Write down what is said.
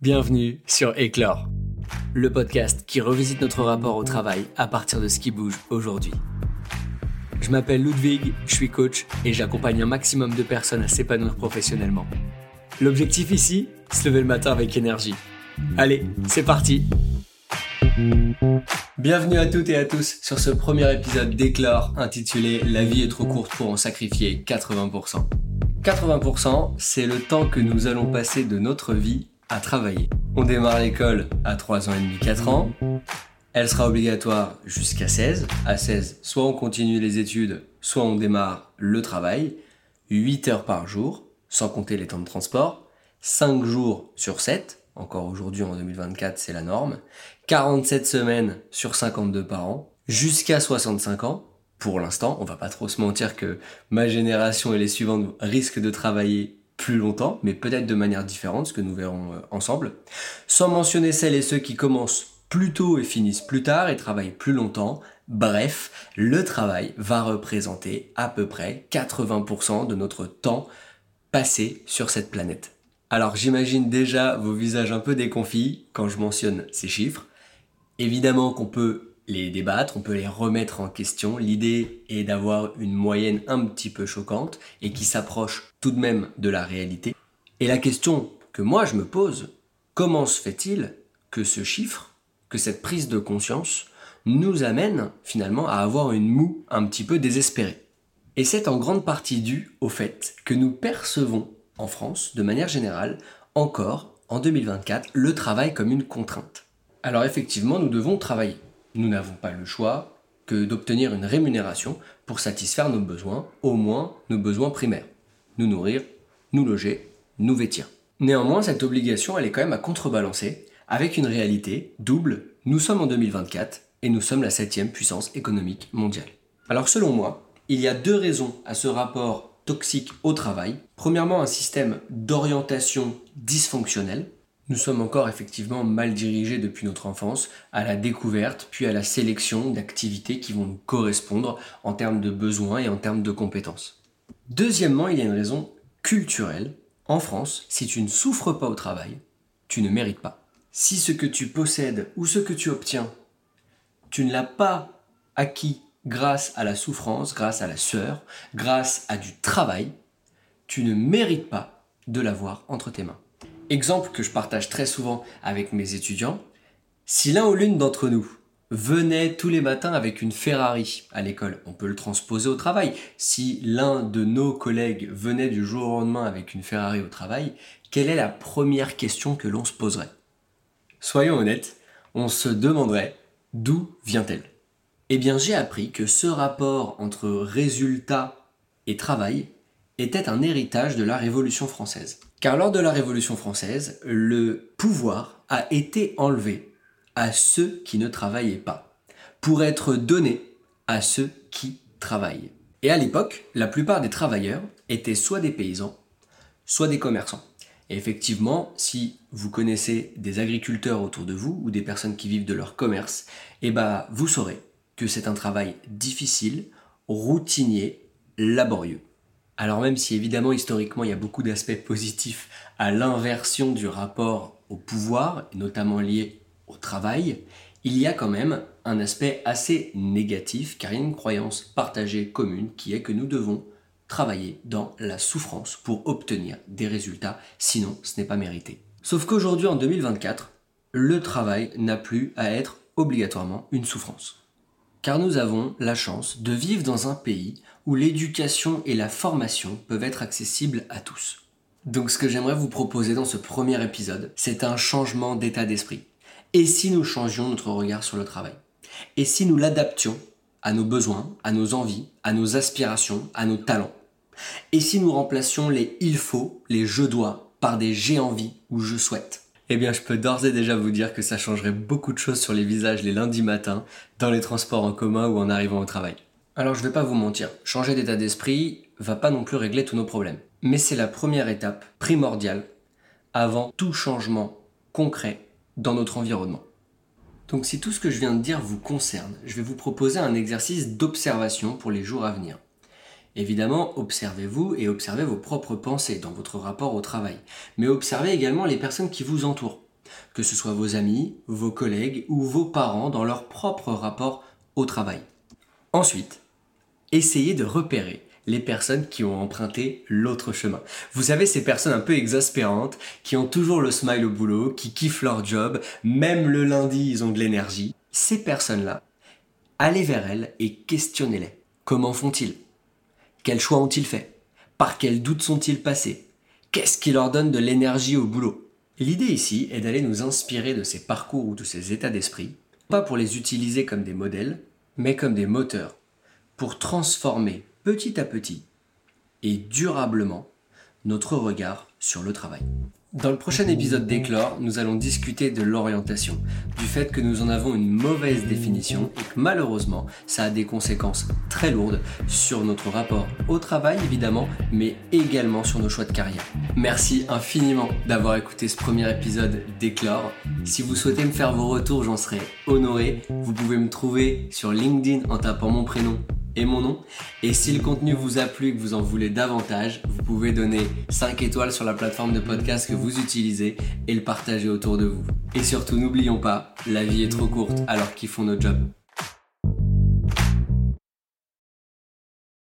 Bienvenue sur Éclore, le podcast qui revisite notre rapport au travail à partir de ce qui bouge aujourd'hui. Je m'appelle Ludwig, je suis coach et j'accompagne un maximum de personnes à s'épanouir professionnellement. L'objectif ici, se lever le matin avec énergie. Allez, c'est parti Bienvenue à toutes et à tous sur ce premier épisode d'Éclore intitulé La vie est trop courte pour en sacrifier 80%. 80%, c'est le temps que nous allons passer de notre vie à travailler. On démarre l'école à 3 ans et demi, 4 ans. Elle sera obligatoire jusqu'à 16. À 16, soit on continue les études, soit on démarre le travail. 8 heures par jour, sans compter les temps de transport. 5 jours sur 7. Encore aujourd'hui en 2024, c'est la norme. 47 semaines sur 52 par an. Jusqu'à 65 ans. Pour l'instant, on va pas trop se mentir que ma génération et les suivantes risquent de travailler plus longtemps, mais peut-être de manière différente, ce que nous verrons euh, ensemble. Sans mentionner celles et ceux qui commencent plus tôt et finissent plus tard et travaillent plus longtemps. Bref, le travail va représenter à peu près 80% de notre temps passé sur cette planète. Alors j'imagine déjà vos visages un peu déconfits quand je mentionne ces chiffres. Évidemment qu'on peut les débattre, on peut les remettre en question. L'idée est d'avoir une moyenne un petit peu choquante et qui s'approche tout de même de la réalité. Et la question que moi je me pose, comment se fait-il que ce chiffre, que cette prise de conscience nous amène finalement à avoir une moue un petit peu désespérée? Et c'est en grande partie dû au fait que nous percevons en France, de manière générale, encore en 2024, le travail comme une contrainte. Alors effectivement, nous devons travailler nous n'avons pas le choix que d'obtenir une rémunération pour satisfaire nos besoins, au moins nos besoins primaires. Nous nourrir, nous loger, nous vêtir. Néanmoins, cette obligation, elle est quand même à contrebalancer avec une réalité double. Nous sommes en 2024 et nous sommes la septième puissance économique mondiale. Alors selon moi, il y a deux raisons à ce rapport toxique au travail. Premièrement, un système d'orientation dysfonctionnel nous sommes encore effectivement mal dirigés depuis notre enfance à la découverte puis à la sélection d'activités qui vont nous correspondre en termes de besoins et en termes de compétences. Deuxièmement, il y a une raison culturelle. En France, si tu ne souffres pas au travail, tu ne mérites pas. Si ce que tu possèdes ou ce que tu obtiens, tu ne l'as pas acquis grâce à la souffrance, grâce à la sueur, grâce à du travail, tu ne mérites pas de l'avoir entre tes mains. Exemple que je partage très souvent avec mes étudiants, si l'un ou l'une d'entre nous venait tous les matins avec une Ferrari à l'école, on peut le transposer au travail. Si l'un de nos collègues venait du jour au lendemain avec une Ferrari au travail, quelle est la première question que l'on se poserait? Soyons honnêtes, on se demanderait d'où vient-elle? Eh bien j'ai appris que ce rapport entre résultat et travail était un héritage de la Révolution française. Car lors de la Révolution française, le pouvoir a été enlevé à ceux qui ne travaillaient pas, pour être donné à ceux qui travaillent. Et à l'époque, la plupart des travailleurs étaient soit des paysans, soit des commerçants. Et effectivement, si vous connaissez des agriculteurs autour de vous ou des personnes qui vivent de leur commerce, eh ben, vous saurez que c'est un travail difficile, routinier, laborieux. Alors même si évidemment historiquement il y a beaucoup d'aspects positifs à l'inversion du rapport au pouvoir, notamment lié au travail, il y a quand même un aspect assez négatif car il y a une croyance partagée commune qui est que nous devons travailler dans la souffrance pour obtenir des résultats, sinon ce n'est pas mérité. Sauf qu'aujourd'hui en 2024, le travail n'a plus à être obligatoirement une souffrance. Car nous avons la chance de vivre dans un pays où l'éducation et la formation peuvent être accessibles à tous. Donc ce que j'aimerais vous proposer dans ce premier épisode, c'est un changement d'état d'esprit. Et si nous changions notre regard sur le travail? Et si nous l'adaptions à nos besoins, à nos envies, à nos aspirations, à nos talents? Et si nous remplacions les il faut, les je dois, par des j'ai envie ou je souhaite eh bien, je peux d'ores et déjà vous dire que ça changerait beaucoup de choses sur les visages les lundis matins, dans les transports en commun ou en arrivant au travail. Alors je vais pas vous mentir, changer d'état d'esprit va pas non plus régler tous nos problèmes. Mais c'est la première étape primordiale avant tout changement concret dans notre environnement. Donc si tout ce que je viens de dire vous concerne, je vais vous proposer un exercice d'observation pour les jours à venir. Évidemment, observez-vous et observez vos propres pensées dans votre rapport au travail. Mais observez également les personnes qui vous entourent, que ce soit vos amis, vos collègues ou vos parents dans leur propre rapport au travail. Ensuite, essayez de repérer les personnes qui ont emprunté l'autre chemin. Vous savez, ces personnes un peu exaspérantes, qui ont toujours le smile au boulot, qui kiffent leur job, même le lundi, ils ont de l'énergie. Ces personnes-là, allez vers elles et questionnez-les. Comment font-ils? Quels choix ont-ils fait Par quels doutes sont-ils passés? Qu'est-ce qui leur donne de l'énergie au boulot? L'idée ici est d'aller nous inspirer de ces parcours ou de ces états d'esprit, pas pour les utiliser comme des modèles, mais comme des moteurs, pour transformer petit à petit et durablement notre regard sur le travail. Dans le prochain épisode d'Éclore, nous allons discuter de l'orientation, du fait que nous en avons une mauvaise définition et que malheureusement, ça a des conséquences très lourdes sur notre rapport au travail évidemment, mais également sur nos choix de carrière. Merci infiniment d'avoir écouté ce premier épisode d'Éclore. Si vous souhaitez me faire vos retours, j'en serai honoré. Vous pouvez me trouver sur LinkedIn en tapant mon prénom et mon nom. Et si le contenu vous a plu et que vous en voulez davantage, vous pouvez donner 5 étoiles sur la plateforme de podcast que vous utilisez et le partager autour de vous. Et surtout, n'oublions pas, la vie est trop courte alors qu'ils font notre job.